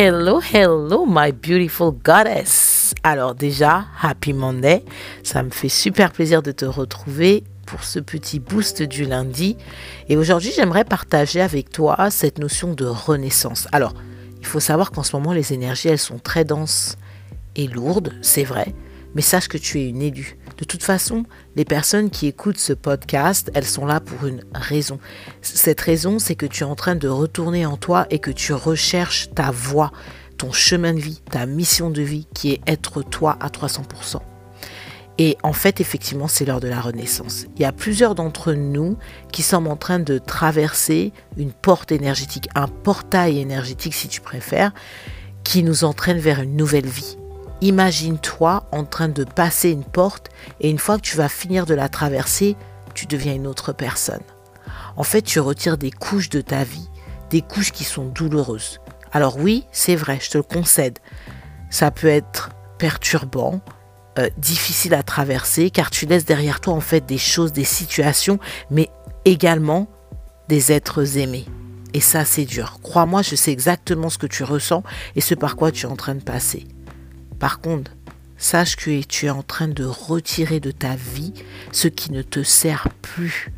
Hello, hello, my beautiful goddess. Alors déjà, happy Monday. Ça me fait super plaisir de te retrouver pour ce petit boost du lundi. Et aujourd'hui, j'aimerais partager avec toi cette notion de renaissance. Alors, il faut savoir qu'en ce moment, les énergies, elles sont très denses et lourdes, c'est vrai. Mais sache que tu es une élue. De toute façon, les personnes qui écoutent ce podcast, elles sont là pour une raison. Cette raison, c'est que tu es en train de retourner en toi et que tu recherches ta voie, ton chemin de vie, ta mission de vie qui est être toi à 300%. Et en fait, effectivement, c'est l'heure de la renaissance. Il y a plusieurs d'entre nous qui sommes en train de traverser une porte énergétique, un portail énergétique si tu préfères, qui nous entraîne vers une nouvelle vie. Imagine-toi en train de passer une porte et une fois que tu vas finir de la traverser, tu deviens une autre personne. En fait, tu retires des couches de ta vie, des couches qui sont douloureuses. Alors oui, c'est vrai, je te le concède. Ça peut être perturbant, euh, difficile à traverser, car tu laisses derrière toi en fait des choses, des situations, mais également des êtres aimés. Et ça, c'est dur. Crois-moi, je sais exactement ce que tu ressens et ce par quoi tu es en train de passer. Par contre, sache que tu es en train de retirer de ta vie ce qui ne te sert plus.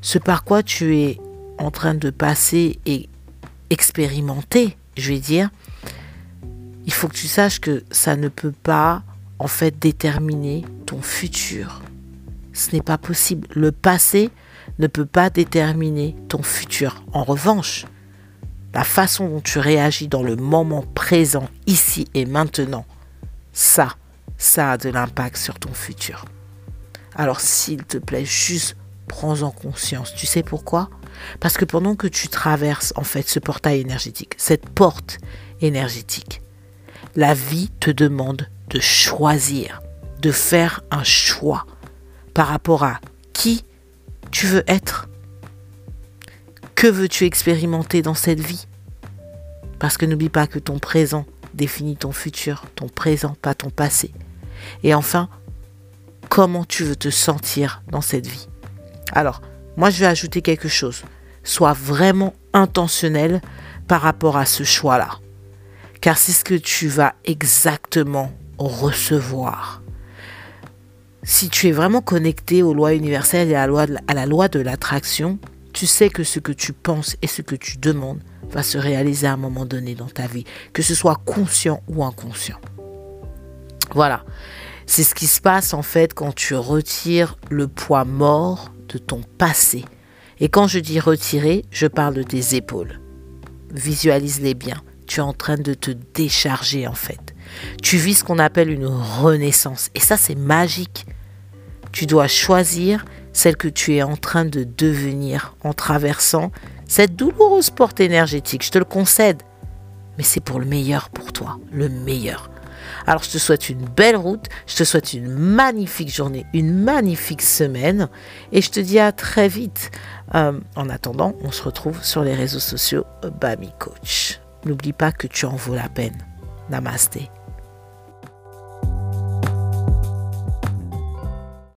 Ce par quoi tu es en train de passer et expérimenter, je vais dire, il faut que tu saches que ça ne peut pas en fait déterminer ton futur. Ce n'est pas possible. Le passé ne peut pas déterminer ton futur. En revanche, la façon dont tu réagis dans le moment présent, ici et maintenant, ça, ça a de l'impact sur ton futur. Alors s'il te plaît, juste prends-en conscience. Tu sais pourquoi? Parce que pendant que tu traverses en fait ce portail énergétique, cette porte énergétique, la vie te demande de choisir, de faire un choix par rapport à qui tu veux être. Que veux-tu expérimenter dans cette vie? Parce que n'oublie pas que ton présent définit ton futur, ton présent, pas ton passé. Et enfin, comment tu veux te sentir dans cette vie. Alors, moi je vais ajouter quelque chose. Sois vraiment intentionnel par rapport à ce choix-là. Car c'est ce que tu vas exactement recevoir. Si tu es vraiment connecté aux lois universelles et à la loi de l'attraction, tu sais que ce que tu penses et ce que tu demandes va se réaliser à un moment donné dans ta vie, que ce soit conscient ou inconscient. Voilà. C'est ce qui se passe en fait quand tu retires le poids mort de ton passé. Et quand je dis retirer, je parle de tes épaules. Visualise-les bien. Tu es en train de te décharger en fait. Tu vis ce qu'on appelle une renaissance. Et ça, c'est magique. Tu dois choisir celle que tu es en train de devenir en traversant cette douloureuse porte énergétique, je te le concède. Mais c'est pour le meilleur pour toi, le meilleur. Alors je te souhaite une belle route, je te souhaite une magnifique journée, une magnifique semaine et je te dis à très vite. Euh, en attendant, on se retrouve sur les réseaux sociaux Bami Coach. N'oublie pas que tu en vaux la peine. Namaste.